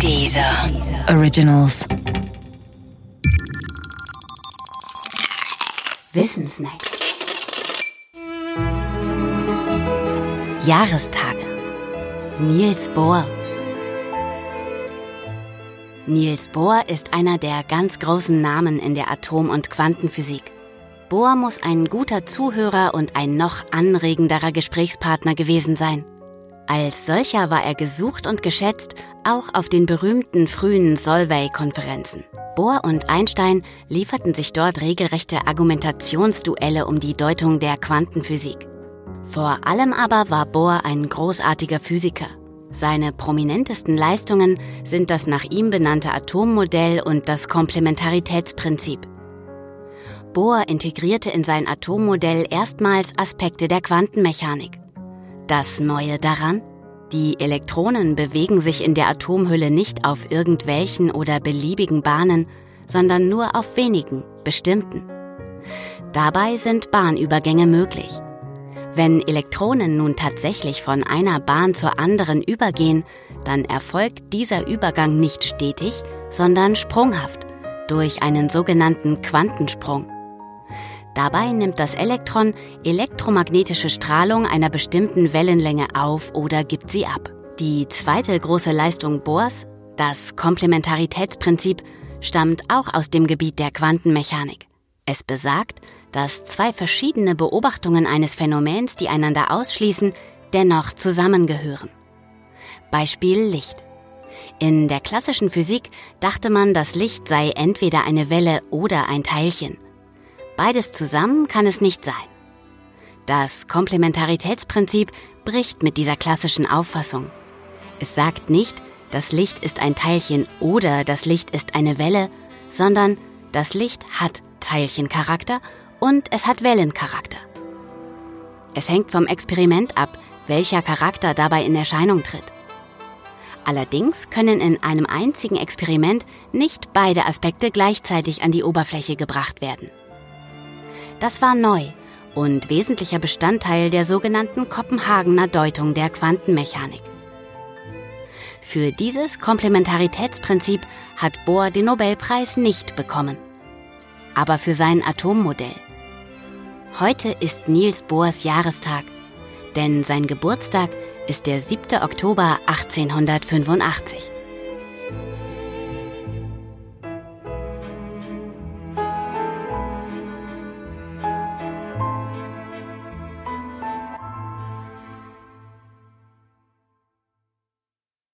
Dieser Originals. Wissensnacks. Jahrestage. Niels Bohr. Niels Bohr ist einer der ganz großen Namen in der Atom- und Quantenphysik. Bohr muss ein guter Zuhörer und ein noch anregenderer Gesprächspartner gewesen sein. Als solcher war er gesucht und geschätzt, auch auf den berühmten frühen Solvay-Konferenzen. Bohr und Einstein lieferten sich dort regelrechte Argumentationsduelle um die Deutung der Quantenphysik. Vor allem aber war Bohr ein großartiger Physiker. Seine prominentesten Leistungen sind das nach ihm benannte Atommodell und das Komplementaritätsprinzip. Bohr integrierte in sein Atommodell erstmals Aspekte der Quantenmechanik. Das Neue daran? Die Elektronen bewegen sich in der Atomhülle nicht auf irgendwelchen oder beliebigen Bahnen, sondern nur auf wenigen, bestimmten. Dabei sind Bahnübergänge möglich. Wenn Elektronen nun tatsächlich von einer Bahn zur anderen übergehen, dann erfolgt dieser Übergang nicht stetig, sondern sprunghaft durch einen sogenannten Quantensprung. Dabei nimmt das Elektron elektromagnetische Strahlung einer bestimmten Wellenlänge auf oder gibt sie ab. Die zweite große Leistung Bohrs, das Komplementaritätsprinzip, stammt auch aus dem Gebiet der Quantenmechanik. Es besagt, dass zwei verschiedene Beobachtungen eines Phänomens, die einander ausschließen, dennoch zusammengehören. Beispiel Licht. In der klassischen Physik dachte man, das Licht sei entweder eine Welle oder ein Teilchen. Beides zusammen kann es nicht sein. Das Komplementaritätsprinzip bricht mit dieser klassischen Auffassung. Es sagt nicht, das Licht ist ein Teilchen oder das Licht ist eine Welle, sondern das Licht hat Teilchencharakter und es hat Wellencharakter. Es hängt vom Experiment ab, welcher Charakter dabei in Erscheinung tritt. Allerdings können in einem einzigen Experiment nicht beide Aspekte gleichzeitig an die Oberfläche gebracht werden. Das war neu und wesentlicher Bestandteil der sogenannten Kopenhagener Deutung der Quantenmechanik. Für dieses Komplementaritätsprinzip hat Bohr den Nobelpreis nicht bekommen, aber für sein Atommodell. Heute ist Niels Bohrs Jahrestag, denn sein Geburtstag ist der 7. Oktober 1885.